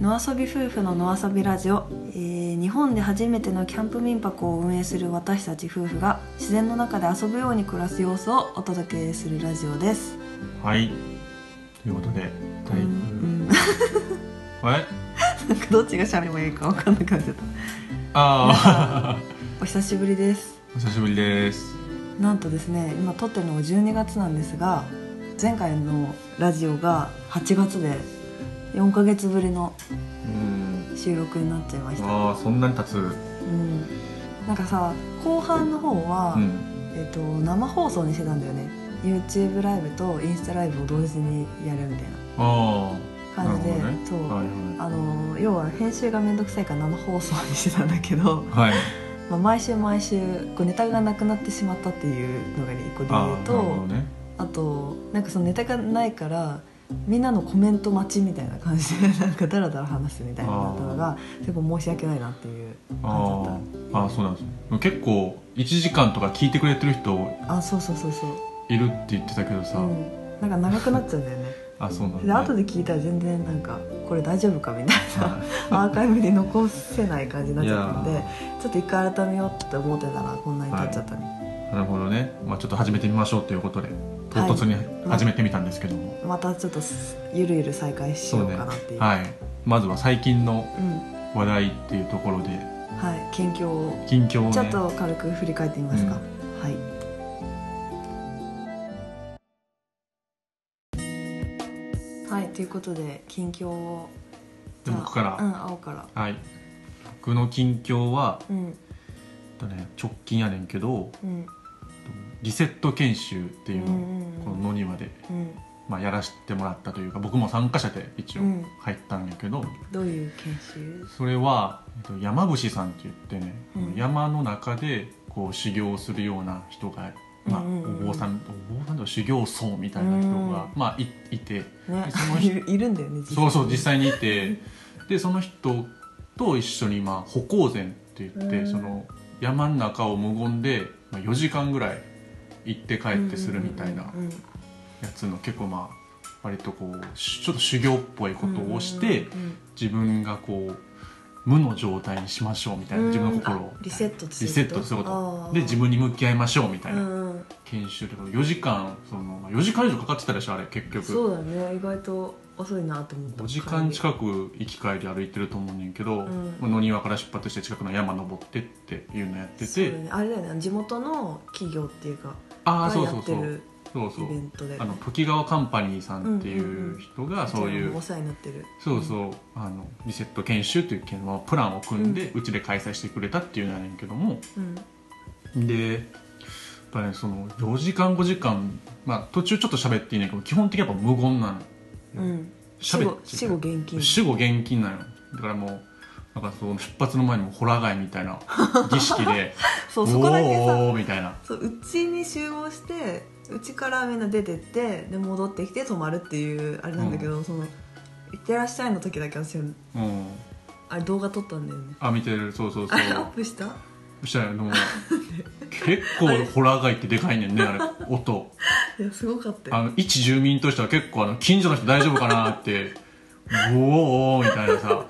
野遊び夫婦の野遊びラジオ、えー日本で初めてのキャンプ民泊を運営する私たち夫婦が自然の中で遊ぶように暮らす様子をお届けするラジオです。はい。ということでだいぶ、うんうん。え？なんかどっちが喋ればいいか分かんなくなっちゃった。ああお久しぶりです。お久しぶりです。なんとですね今撮ってるのが12月なんですが前回のラジオが8月で4ヶ月ぶりのうん。収録になっちゃいました。ああそんなに経つ？うん、なんかさ後半の方は、うん。えっと生放送にしてたんだよね。YouTube ライブとインスタライブを同時にやるみたいああな感じで、なるほどね。そう、はいあの要は編集が面倒くさいから生放送にしてたんだけど、はい。は いまあ、毎週毎週こうネタがなくなってしまったっていうのが一個理ああなる由とほどね。あとなんかそのネタがないからみんなのコメント待ちみたいな感じで なんかダラダラ話すみたいになったのが結構申し訳ないなっていう感じだっああああそうなんです結構1時間とか聞いてくれてる人たあそうそうそうそう。いるって言ってたけどさ、うん。なんか長くなっちゃうんだよね。あそうなんでだ、後で聞いたら全然なんかこれ大丈夫かみたいはな アーカイブに残せない感じになっちゃったんでちょっと一回改めようって思ってたらこんなに経っちゃったね、い。なるほどね、まあ、ちょっと始めてみましょうということで唐突に始めてみたんですけども、またちょっとすゆるゆる再開しようかなっていう。はい。まずは最近のうん。話題っていうところで。はい。近況。を近況をね。ちょっと軽く振り返ってみますか、はい。はい。ということで近況を。じゃあ僕から。うん青から。はい。僕の近況は、うん。とね、直近やねんけどうんリセット研修っていうのをこの野庭で、うん。まあ、やらせてもらったというか僕も参加者で一応うん。入ったんやけど、どういう研修？それは、えっと、山伏さんって言ってね、うん。山の中でこう修行するような人が、まあ、お坊さんお坊さんと修行僧みたいな人が、うんまあ、いいてね。その人 いるんだよねそうそう実際にいて。でその人と一緒に、まあ、歩行禅って言って、うん。その山の中を無言で、まあ、4時間ぐらい行って帰ってするみたいなやつの結構まあ割とこうしちょっと修行っぽいことをして、自分がこう無の状態にしましょうみたいな自分の心を。あリセットすリるセットすること。で自分に向き合いましょうみたいな。研修で4時間そのまあ4時間以上かかってたでしょあれ結局。そうだね。意外と遅いなと思った。5時間近く行き帰り歩いてると思うねんけど、野庭から出発して近くの山登ってっていうのやってて。ね。あれだよね。地元の企業っていうかがやそうそうそう。ってるそうそう。イベントで。あの時川カンパニーさんっていう人がそういうお世話になってる。そうそう。あのリセット研修というのプランを組んでうち、で開催してくれたっていうのやねんけども。うん。でやっぱねその4時間5時間まあ途中ちょっと喋っていいねんけど基本的にやっぱ無言なの。うん。死喋っ後死後現金死後現金なの。だからもうなんかその出発の前にもホラ貝みたいな 儀式でそうそこだけさみたいな。そううちに集合してうちからみんな出てってで戻ってきて泊まるっていうあれなんだけど、その「いってらっしゃい」の時だけ私うん。あれ動画撮ったんだよね。あ見てる。そうそうそう。あれアップした？そしたらでも 結構ホラ貝ってでかいねんねあれ音。いやすごかったよ。あの一住民としては結構あの近所の人大丈夫かなっておーおーみたいなさ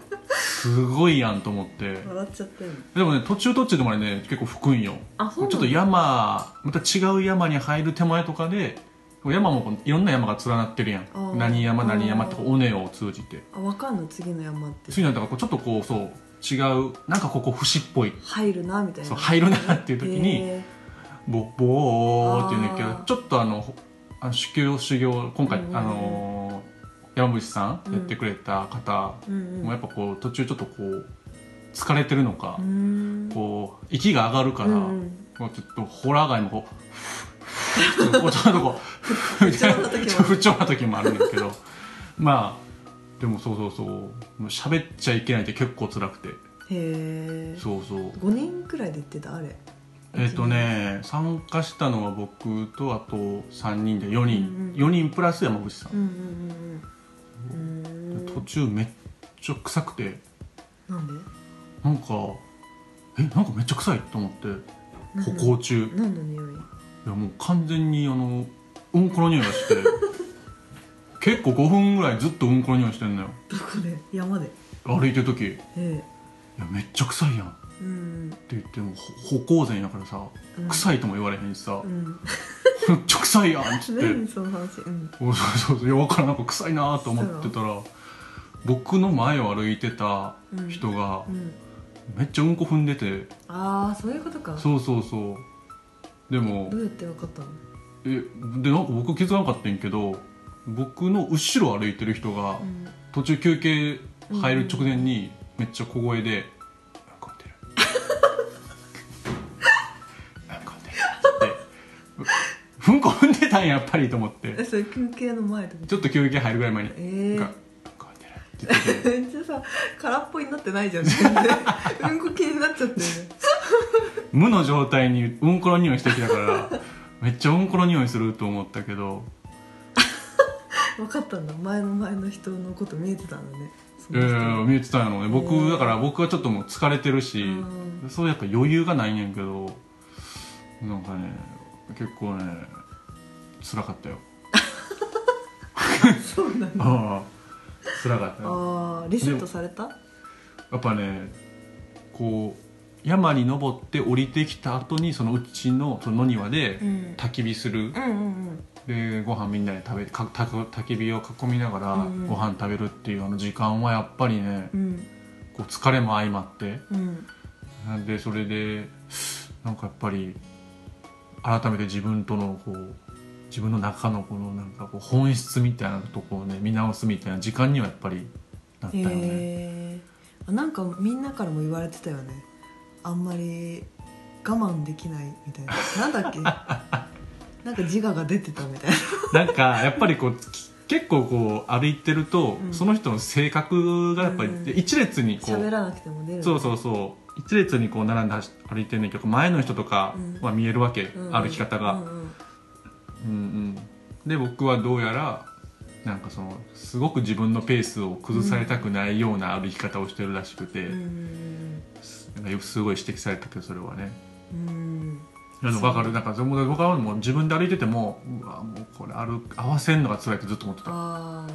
すごいやんと思って。笑っちゃったよ。ねでもね途中途中でもあれね結構吹くんよ。あそうちょっと山また違う山に入る手前とかで山もいろんな山が連なってるやん。何山何山ってこう尾根を通じて。あ分かんの次の山って。次のだからこうちょっとこうそう違うなんかここ節っぽい。入るなみたいな。そう入るなっていう時にへボッボーって言うんだけどちょっとあのほあの修行修行今回、あのー山口さんやってくれた方もやっぱこう途中ちょっとこう疲れてるのかう、ん。こう息が上がるから、うちょっとホラー街もこうこうちょっとこう不調な時も不調な時もあるんだけどまあでもそうそうそう喋っちゃいけないって結構辛くてへえそうそう5人くらいで行ってたあれえっ、とね参加したのは僕とあと3人で4人、うんうん4人プラス山口さんう、んうんうんうんうーん途中めっちゃ臭くて。なんで？なんかえなんかめっちゃ臭いと思って歩行中。何の匂い？いやもう完全にあのうんこの匂いがして。結構5分ぐらいずっとうんこの匂いしてんのよ。どこで？山で？歩いてる時「いえ。やめっちゃ臭いやん」ってえうん言ってもほ歩行前やからさ、うん。臭いとも言われへんしさ「うんめっちゃ臭いやん」っつって。何その話？うん。おそうそうそう。いや分からんなんか臭いなと思ってたら僕の前を歩いてた人がうん。めっちゃうんこ踏んでて、ああそういうことか。そうそうそう。でもどうやって分かったの？えでなんか僕気づかなかったんやけど僕の後ろ歩いてる人がうん。途中休憩入る直前にめっちゃ小声で「ふんこ踏んでたんややっぱりと思って。えそれ休憩の前とか？ちょっと休憩入るぐらい前に。ええなんかなんか見てるって言っててめっちゃさ空っぽになってないじゃん。全然。うんこ気になっちゃってる。無の状態にうんこの匂いしてきたから めっちゃうんこの匂いすると思ったけど。分かったんだ。前の前の人のこと見えてたんだね。そえの人。ー、見えてたんやろうね。僕、へーだから僕はちょっともう疲れてるし、うん。そうやっぱ余裕がないんやけどなんかね結構ね辛かったよ。そうなんだ。ああ辛かったよ。ああリセットされた？やっぱねこう山に登って降りてきた後にそのうちのその野庭でうん。焚き火する、うんうんでご飯みんなで食べかた焚き火を囲みながらうんうんご飯食べるっていうあの時間はやっぱりねうん。こう疲れも相まって。うんなん。でそれでなんかやっぱり改めて自分とのこう自分の中のこのなんかこう本質みたいなとこをね見直すみたいな時間にはやっぱりなったよね。へえあなんかみんなからも言われてたよね。あんまり我慢できないみたいな。なんだっけ？なんか自我が出てたみたいな。なんかやっぱりこうき結構こう歩いてると、うん。その人の性格がやっぱり、うん。一列にこう喋らなくても出る。そうそうそう。一列にこう並んで走歩いてんねんけど前の人とかは見えるわけ、うん。歩き方が、うんうんうんうん、で僕はどうやらなんかそのすごく自分のペースを崩されたくないような歩き方をしてるらしくて、うんなんかよくすごい指摘されたけどそれはね。うん。いやでも分かる。なんか僕はもう自分で歩いててもうわもうこれ歩く合わせんのが辛いってずっと思ってた。ああ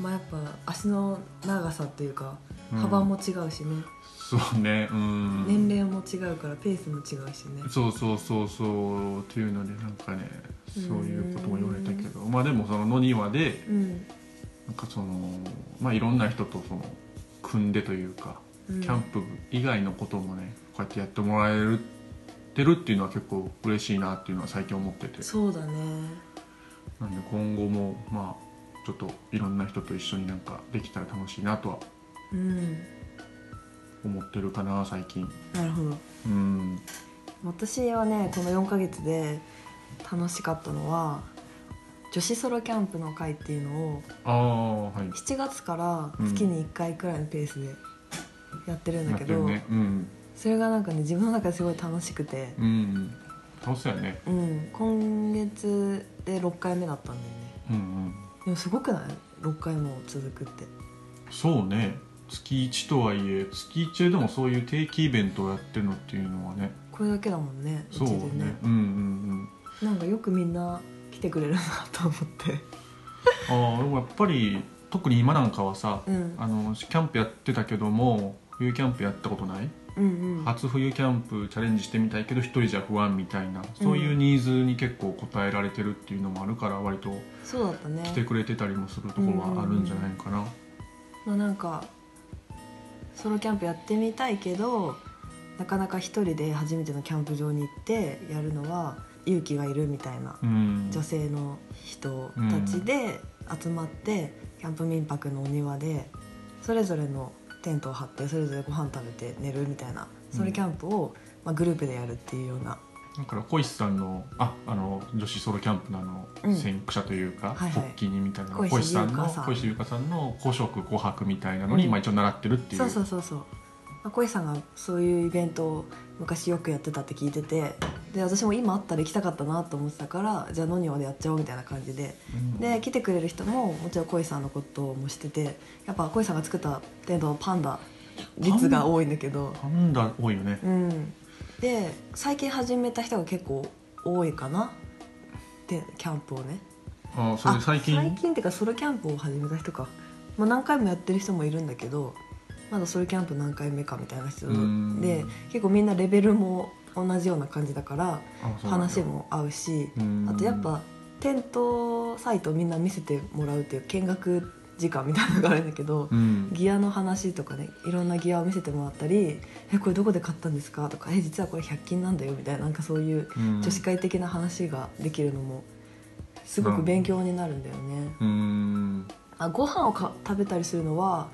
まあやっぱ足の長さっていうかうん。幅も違うしね、そうねうん。年齢も違うからペースも違うしね。そうそうそうそうっていうのでなんかねそういうことも言われたけど。まあでもその野庭でうん。なんかそのまあいろんな人とその組んでというかうん。キャンプ以外のこともねこうやってやってもらえるてるっていうのは結構嬉しいなっていうのは最近思ってて。そうだね。なんで今後もまあちょっといろんな人と一緒になんかできたら楽しいなとはうん思ってるかな最近。なるほど。うん。私はねこの4ヶ月で楽しかったのは女子ソロキャンプの会っていうのをああはい。7月から月に1回くらいのペースでやってるんだけど、ね。うん。それがなんかね自分の中ですごい楽しくて、うん楽しそうやね。うん、今月で6回目だったんだよね。うんうん。でもすごくない？6回も続くって。そうね月1とはいえ月1でもそういう定期イベントをやってるのっていうのはね。これだけだもんねそうでね。うんうんうん。なんかよくみんな来てくれるなと思って。ああでもやっぱり特に今なんかはさ、うん。あのキャンプやってたけども冬キャンプやったことない、うんうん。初冬キャンプチャレンジしてみたいけど一人じゃ不安みたいなそういうニーズに結構応えられてるっていうのもあるから割とそうだったね。来てくれてたりもするところはあるんじゃないかな、まあ、なんかソロキャンプやってみたいけどなかなか一人で初めてのキャンプ場に行ってやるのは勇気がいるみたいなうん。女性の人たちで集まって、キャンプ民泊のお庭でそれぞれのテントを張ってそれぞれご飯食べて寝るみたいなソロキャンプを、まあ、グループでやるっていうようなだから小石さんのああの女子ソロキャンプのあの、うん。先駆者というか、はいはい。発起人みたいな小石小石さんの小石優香さんの古食琥珀みたいなのに、うん。まあ、一応習ってるっていう。そうそうそうそう、まあ、小石さんがそういうイベントを昔よくやってたって聞いててで私も今あったら行きたかったなと思ってたからじゃあ野庭でやっちゃおうみたいな感じで。うん。で来てくれる人ももちろん小石さんのことも知っててやっぱ小石さんが作ったテントのパンダ？率が多いんだけど。パンダ多いよね。うんで最近始めた人が結構多いかな？でキャンプをね。あそれ最近？最近っていうかソロキャンプを始めた人か、まあ、何回もやってる人もいるんだけどまだソロキャンプ何回目かみたいな人うん。で結構みんなレベルも同じような感じだから話も合うしうん。あとやっぱテントサイトをみんな見せてもらうっていう見学時間みたいなのがあるんだけどうんギアの話とかねいろんなギアを見せてもらったり「えこれどこで買ったんですか?」とか「え実はこれ100均なんだよ」みたいななんかそういううん女子会的な話ができるのもすごく勉強になるんだよね。うんあご飯をか食べたりするのは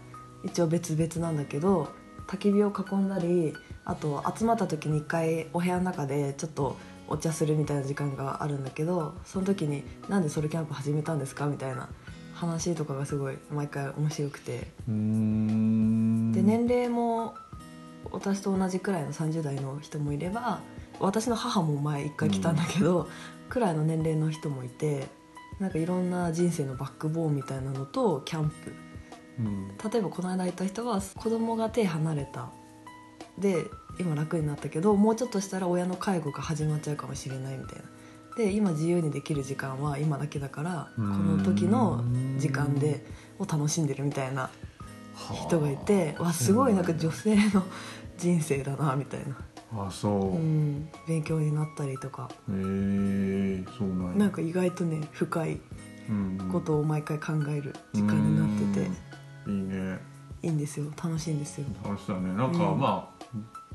一応別々なんだけど焚き火を囲んだりあと集まった時に一回お部屋の中でちょっとお茶するみたいな時間があるんだけどその時に「なんでソロキャンプ始めたんですか?」みたいな話とかがすごい毎回面白くて。うん。で年齢も私と同じくらいの30代の人もいれば私の母も前一回来たんだけど、くらいの年齢の人もいてなんかいろんな人生のバックボーンみたいなのとキャンプ。うん。例えばこの間いた人は子供が手離れた。で今楽になったけどもうちょっとしたら親の介護が始まっちゃうかもしれないみたいなで今自由にできる時間は今だけだからこの時の時間でを楽しんでるみたいな人がいてわすごいなんか女性の 人生だなみたいな、あそう、へうん、勉強になったりとか。えそうなんや。なんか意外とね深いうん。ことを毎回考える時間になってて。うん。いいね。いいんですよ。楽しいんですよ。楽しね。なんか、うん。まあ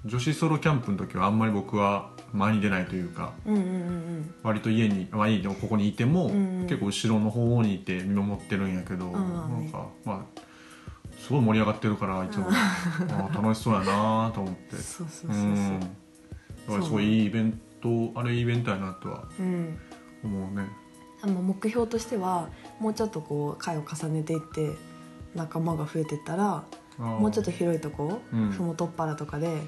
女子ソロキャンプの時はあんまり僕は前に出ないというかうんうんうん割と家に、まあ、家にここにいても、うん結構後ろの方にいて見守ってるんやけど、んなんかまあすごい盛り上がってるから一応、あー楽しそうやなと思って。うん、そうそううそうそう。ん。だからすごいいいイベントあれイベントやなとはうん、思うね。あの目標としてはもうちょっとこう回を重ねていって仲間が増えてったらもうちょっと広いとこ、うん。ふもとっぱらとかで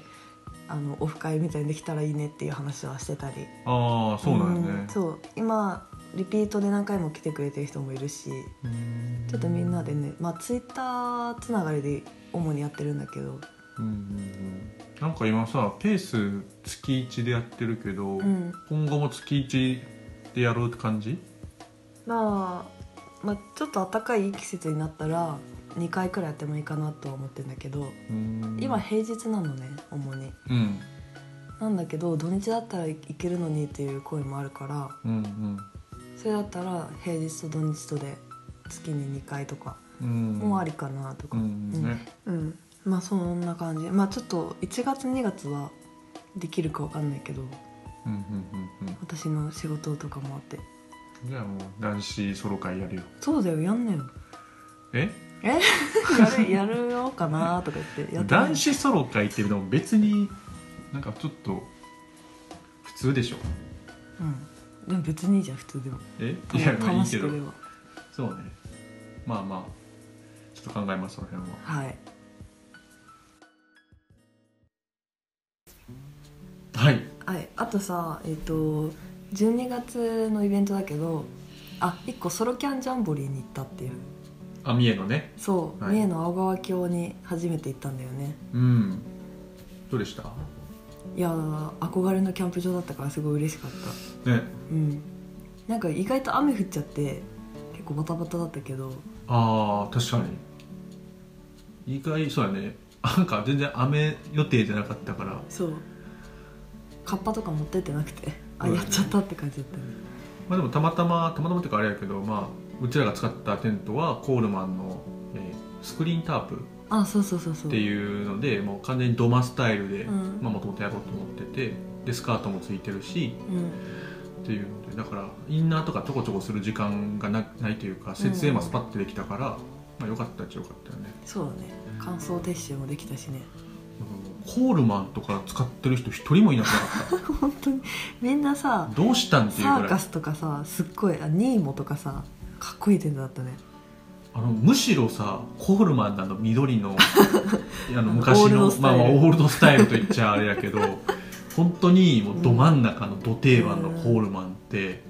あのオフ会みたいにできたらいいねっていう話はしてたり。ああそうなんやね。うんそう。今リピートで何回も来てくれてる人もいるしうん。ちょっとみんなでねまあツイッターつながりで主にやってるんだけど、うんなんか今さペース月1でやってるけど、うん、今後も月1でやろうって感じ？まあ、まあちょっと暖かい季節になったら2回くらいやってもいいかなとは思ってるんだけどうん。今平日なのね主に。うん。なんだけど土日だったら行けるのにっていう声もあるからうんそれだったら平日と土日とで月に2回とかうん。うんもありかなとか。うんね。うん。まあそんな感じ。まあちょっと1月2月はできるかわかんないけどうんうんうんうん。私の仕事とかもあって。じゃあもう男子ソロ会やるよ。そうだよやんねよ。え？え？やるやるよかなとか言ってやってない男子ソロ会っていうのも別になんかちょっと普通でしょ。うん。でも別にいいじゃん普通でも。え？いやまあいいけど。そうね。まあまあ。ちょっと考えますその辺は。はい。はい。はい、あとさえっ、と12月のイベントだけどあ一個ソロキャンジャンボリーに行ったっていうあ三重のね。そう、はい。三重の青川峡に初めて行ったんだよね。うん。どうでした？いやー憧れのキャンプ場だったからすごい嬉しかった。ね。うん。なんか意外と雨降っちゃって結構バタバタだったけど。あー確かに。意外そうやね。なんか全然雨予定じゃなかったから。そう。カッパとか持ってってなくてあうんやっちゃったって感じだったね。まあでもたまたまたまたまってかあれやけどまあうちらが使ったテントはコールマンの、えースクリーンタープあそうそうそうそう。っていうのでもう完全にドマスタイルでうん。もともとやろうと思っててでスカートもついてるしうん。っていうのでだからインナーとかちょこちょこする時間がなないというか設営もスパッてできたから、まあ、よかったっちゃよかったよね。そうだね。乾燥撤収もできたしね。コールマンとか使ってる人一人もいなかった。本当に。みんなさどうしたんっていうぐらい。サーカスとかさすっごいあニーモとかさかっこいいテントだったね。あのむしろさコールマンの あの緑のあの昔のまあ、オールドスタイルと言っちゃあれやけど本当にもうど真ん中のど定番のコールマンって、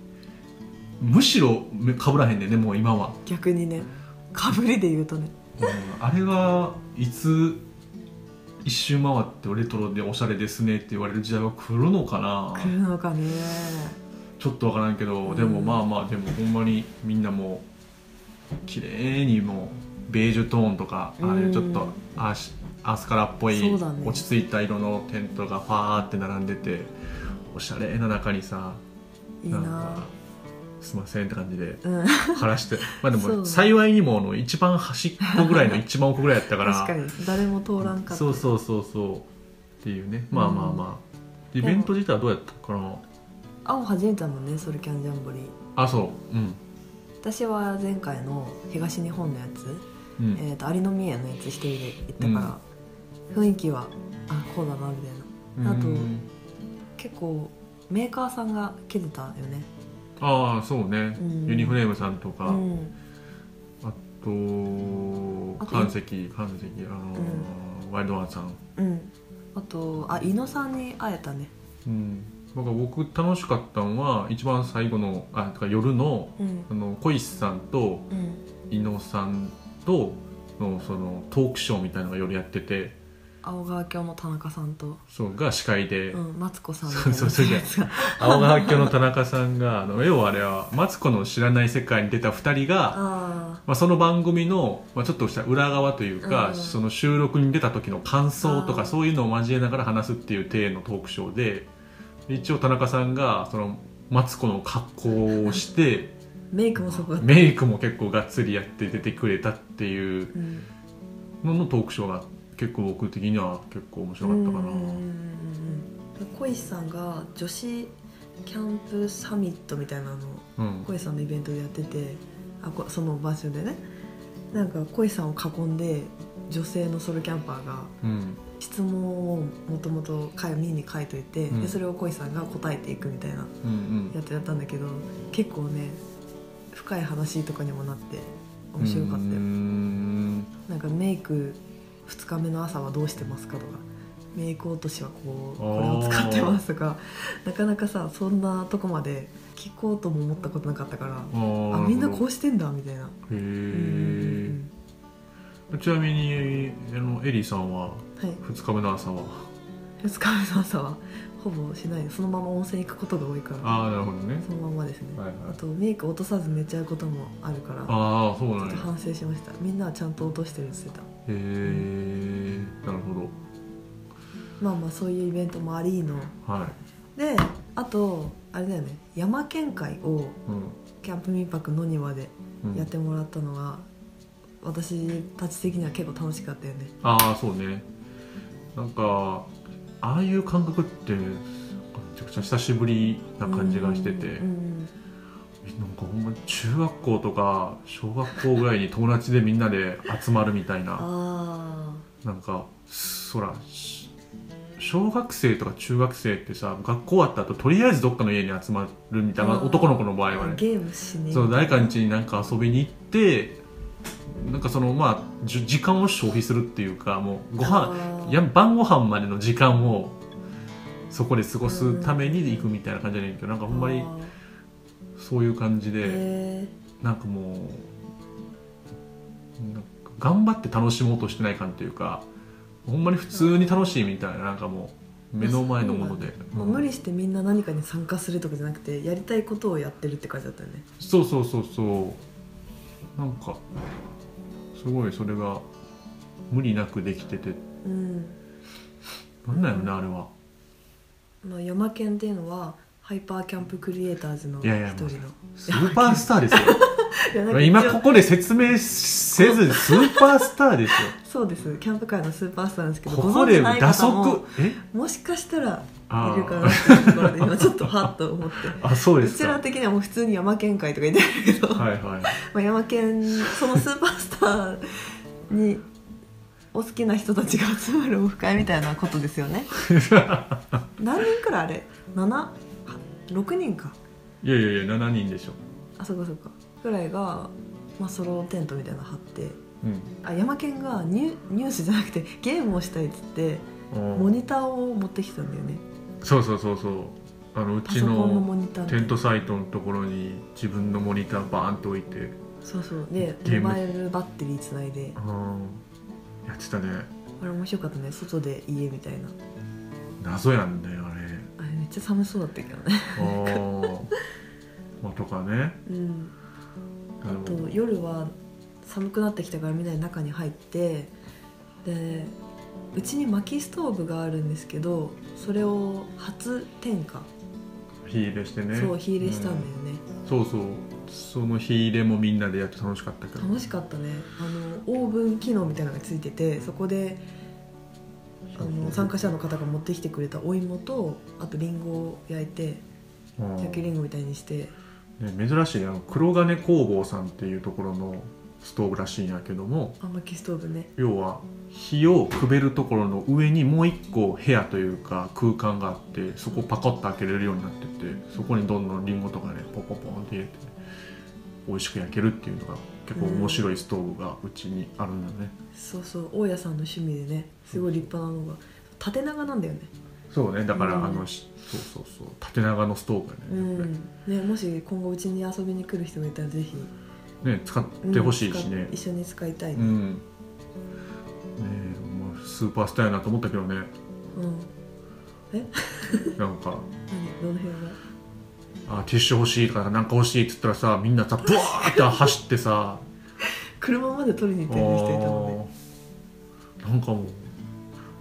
むしろかぶらへんねんねもう今は、逆にね。かぶりで言うとね。うんあれがいつ一周回ってレトロでおしゃれですねって言われる時代は来るのかな？来るのかねちょっとわからんけど、うん。でもまあまあでもほんまにみんなもう綺麗にもうベージュトーンとかああいうちょっとアシアスカラっぽい落ち着いた色のテントがファーって並んでておしゃれな中にさな。かすいませんって感じでうん。枯らして まあでも幸いにもあの一番端っこぐらいの一番奥ぐらいやったから確かに。誰も通らんかった。そうそうそうそう。っていうね。まあまあまあ、イベント自体はどうやったかな？青初めてだもんねソルキャンジャンボリー。あそう。うん。私は前回の東日本のやつ、うん、えー、と有野宮のやつ一人で行ったから、雰囲気はあこうだなみたいな。あとうん結構メーカーさんが来てたよね。ああそうね、うん。ユニフレームさんとか、うん。あとあと関石関石あのーワイルドワンさんうんあとあ伊野さんに会えたねうんだから僕楽しかったのは一番最後のあてか夜のうん。あの小石さんとうん。伊野さんとのそのトークショーみたいなのが夜やってて。青川峡の田中さんと、そうが司会で、うん、マツコさんそうそうそうやつが。青川峡の田中さんがあの要はあれはマツコの知らない世界に出た2人が、あまあ、その番組の、まあ、ちょっとした裏側というか、うん。その収録に出た時の感想とかそういうのを交えながら話すっていう体のトークショーで一応田中さんがそのマツコの格好をしてーメイクもそこメイクも結構がっつりやって出てくれたっていううん、ののトークショーが結構僕的には結構面白かったかな。小石さんが女子キャンプサミットみたいなのをうん。小石さんのイベントでやっててあこその場所でね。なんか小石さんを囲んで女性のソロキャンパーがうん質問をもともと紙に書いといて、うん。でそれを小石さんが答えていくみたいなうんやつやったんだけど結構ね深い話とかにもなって面白かったよ、うーん。なんかメイク2日目の朝はどうしてますかとかメイク落としはこうこれを使ってますとかなかなかさそんなとこまで聞こうとも思ったことなかったからあみんなこうしてんだみたいな。へうんうんえちなみにあのエリーさんはうんはい。2日目の朝は？2日目の朝はほぼしない。そのまま温泉行くことが多いから。ああなるほどね。そのままですね、はいはい。あとメイク落とさず寝ちゃうこともあるからああそうなんや。ちょっと反省しました。みんなはちゃんと落としてるって言ってた。へえなるほまあまあそういうイベントもありの。どはい。であとあれだよね。山県会をうん。キャンプ民泊の庭でうん。やってもらったのは、私たち的には結構楽しかったよね。ああそうね。なんかああいう感覚ってめちゃくちゃ久しぶりな感じがしてて、うんうんなんかほんま中学校とか小学校ぐらいに友達でみんなで集まるみたいな。あなんかそらし小学生とか中学生ってさ学校終わった後とりあえずどっかの家に集まるみたいな男の子の場合はね。ゲームしねそう誰かん家になんか遊びに行ってなんかそのまあ時間を消費するっていうかもうご飯や晩ご飯までの時間をそこで過ごすために行くみたいな感じじゃないけどなんかほんまにあそういう感じーでへなんかもう頑張って楽しもうとしてない感っていうかほんまに普通に楽しいみたいななんかもう目の前のもので、う無理してみんな何かに参加するとかじゃなくてやりたいことをやってるって感じだったよね。そうそうそうそう。なんかすごいそれが無理なくできてて。うんなんなんやろねあれは。まあ山県っていうのはハイパーキャンプクリエイターズの一いやいや人のスーパースターですよ 今ここで説明せず スーパースターですそうです。キャンプ界のスーパースターなんですけよどここで打足え？もしかしたらいるかなっていうところで 今ちょっとハッと思って。あそうでうちら的にはもう普通に山県会とか言ってるけど、はいはい。まあ、山県そのスーパースターにお好きな人たちが集まるオフ会みたいなことですよね。何人くらいあれ？76人か。いやいやいや7人でしょ。あそっかそっかくらいが、まあ、ソロテントみたいなの貼ってうん。あ山県がニュニュースじゃなくてゲームをしたいっつってモニターを持ってきたんだよね。そうそうそうそう。あのうちのテントサイトのところに自分のモニターバーンと置いてそうそう。でモバイルバッテリーつないで。うん。やってたね。あれ面白かったね。外で家みたいな。謎やんだよあれ。あれめっちゃ寒そうだったけどね。あー。まあとかね。うんあと夜は寒くなってきたからみんなで中に入ってでうちに薪ストーブがあるんですけどそれを初点火、火入れしてね。そう火入れしたんだよね、うん。そうそう。その火入れもみんなでやって楽しかったけど。楽しかったね。あのオーブン機能みたいなのがついててそこであの参加者の方が持ってきてくれたお芋とあとりんごを焼いてうん焼きりんごみたいにしてね、珍しいあの黒金工房さんっていうところのストーブらしいんやけどもあ薪ストーブね。要は火をくべるところの上にもう一個部屋というか空間があってそこをパコッと開けれるようになっててそこにどんどんリンゴとかねポポポンって入れて美味しく焼けるっていうのが結構面白いストーブがうちにあるんだよね、そうそう大家さんの趣味でねすごい立派なのが縦長なんだよねそうねだから、うん。あのしそうそうそう縦長のストーブがうね,、んねもし今後うちに遊びに来る人がいたらぜひ。ね使ってほしいしね。うん一緒に使いたいね。うん、ねえもうスーパースターやなと思ったけどね。うん。なんか。何？どの辺が？あティッシュ欲しいとかなんか欲しいって言ったらさみんなさブワーって走ってさ。車まで取りに行ってる人いたのね。なんかもう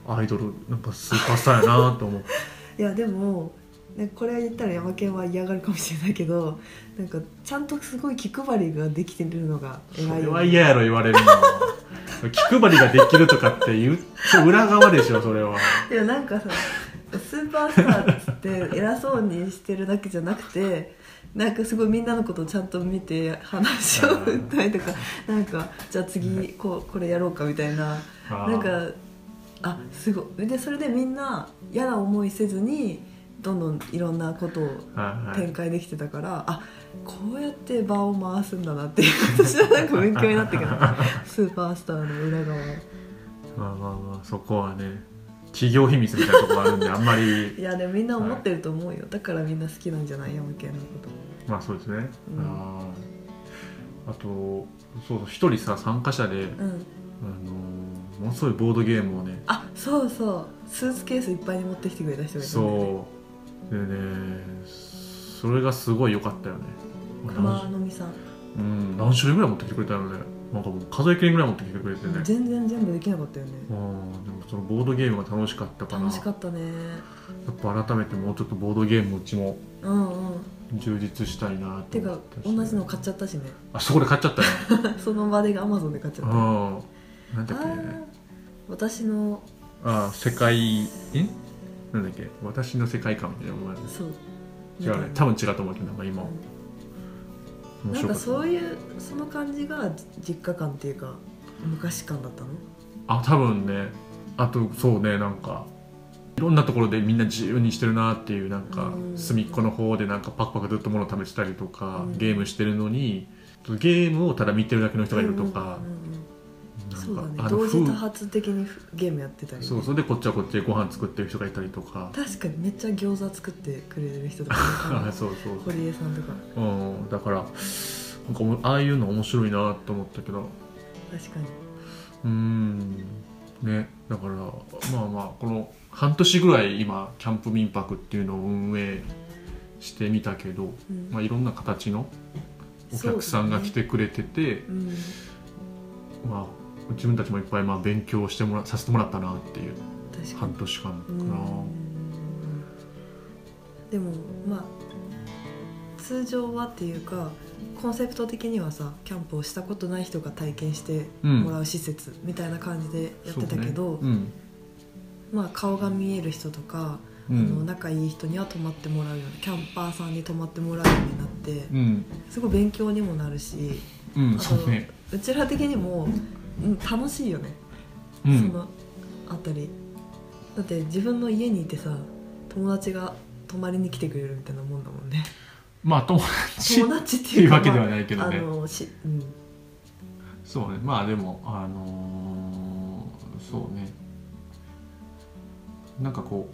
アイドルなんかスーパースターやなと思って いやでも、ね、これ言ったらヤマケンは嫌がるかもしれないけどなんかちゃんとすごい気配りができてるのが偉いよね。それは嫌やろ言われるの 気配りができるとかって言う裏側でしょそれは。いやなんかさスーパースターっつって偉そうにしてるだけじゃなくてなんかすごいみんなのことをちゃんと見て話を振ったりとかなんかじゃあ次こうこれやろうかみたいな。なんかあすごい。でそれでみんな嫌な思いせずにどんどんいろんなことをはいはい。展開できてたから、あこうやって場を回すんだなっていう私はなんか勉強になってくる スーパースターの裏側。まあまあまあそこはね企業秘密みたいなところあるんであんまり いやでもみんな思ってると思うよ。だからみんな好きなんじゃないヤマケンのこと。まあそうですね、うん。あー。あとそうそう一人さ参加者で、うん。あのーものすごいボードゲームをねあそうそう。スーツケースいっぱいに持ってきてくれた人がいたんだよね。そう。でねそれがすごい良かったよね。熊のみさん、うん何種類ぐらい持ってきてくれたのね。なんかもう数えきれんぐらい持ってきてくれてね、全然全部できなかったよね。うんでもそのボードゲームが楽しかったかな。楽しかったね。やっぱ改めてもうちょっとボードゲームうちもうんうん。充実したいなて。か同じの買っちゃったしね。あそこで買っちゃったね その場でアマゾンで買っちゃった。あうんなんだっけ？ー。私のあ世界え？なんだっけ？私の世界観みたいな名前そう。違うね。多分違うと思うけどなん。か今面なんかそういうその感じが実家感っていうか昔感だったの？あ多分ね。あとそうねなんかいろんなところでみんな自由にしてるなっていうなんかうん。隅っこの方でなんかパクパクずっと物を食べてたりとか、うん。ゲームしてるのにゲームをただ見てるだけの人がいるとかうんうんうんうんそうだね。同時多風発的にゲームやってたりね。そうそれでこっちはこっちでご飯作ってる人がいたりとか。確かにめっちゃ餃子作ってくれる人とか そうそう堀江さんとか。うん、だからなんかああいうの面白いなと思ったけど。確かに。うーん。ね。だからまあまあこの半年ぐらい今キャンプ民泊っていうのを運営してみたけど、うん。まあ、いろんな形のお客さんが来てくれてて、うん。まあ、自分たちもいっぱいまあ勉強してもらさせてもらったなっていう。半年間かうん。な。でもまあ通常はっていうかコンセプト的にはさキャンプをしたことない人が体験してもらう施設みたいな感じでやってたけど、そうね。まあ、顔が見える人とか、うん。あの仲いい人には泊まってもらうようなキャンパーさんに泊まってもらうようになってうん。すごい勉強にもなるしうん、うん、あうちら的にも、うん、楽しいよね、うん、そのあたり。だって自分の家にいてさ友達が泊まりに来てくれるみたいなもんだもんね。まあ友達友達っていうかっていうわけではないけどね。まああのし、うん、そうね。まあでもあのーそうね。なんかこ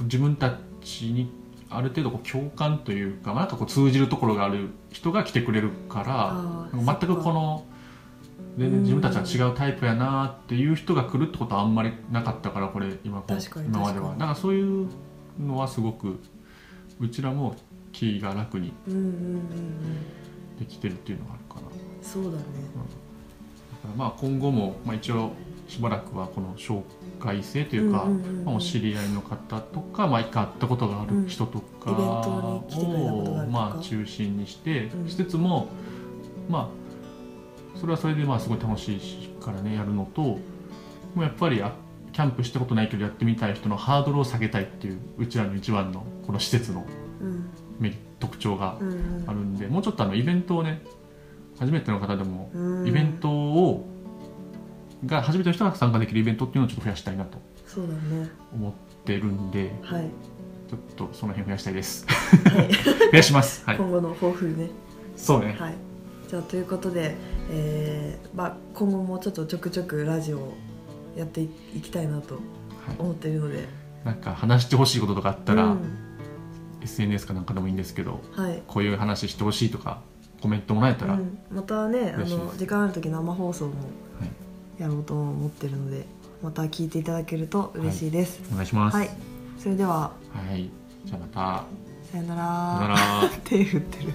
う自分たちにある程度こう共感というか、まあ、なんかこう通じるところがある人が来てくれるから全くこの全然自分たちは違うタイプやなっていう人が来るってことはあんまりなかったからこれ今今までは。だからそういうのはすごくうちらも気が楽にうんうんうんうんできてるっていうのがあるかな。そうだね。だからまあ今後も、まあ、一応しばらくはこの紹介制というか、うんうんうんうん。まあ、お知り合いの方とか、まあ、一回会ったことがある人とかうん。イベントに来てくれたことがあるとか。まあ、中心にして、うん。しつつもまあそれはそれでまあすごい楽しいからねやるのともうやっぱりあキャンプしたことないけどやってみたい人のハードルを下げたいっていううちらの一番のこの施設のうん。特徴がうんうんあるん。で、もうちょっとあのイベントをね初めての方でもうん。イベントをが初めての人が参加できるイベントっていうのをちょっと増やしたいなとそうだね。思ってるんではい、ちょっとその辺増やしたいです。はい。増やします。はい。今後の抱負ね。そうね。はいじゃあということで、えーまあ、今後もちょっとちょくちょくラジオをやっていきたいなとはい。思っているので。なんか話してほしいこととかあったら、うん。SNS かなんかでもいいんですけどはい。こういう話してほしいとかコメントもらえたら、うん、またねあの時間ある時生放送もはい。やろうと思ってるのでまた聞いていただけると嬉しいです。お願いします。はい、それでは。はい。じゃあまた。さよなさよならら。手振ってる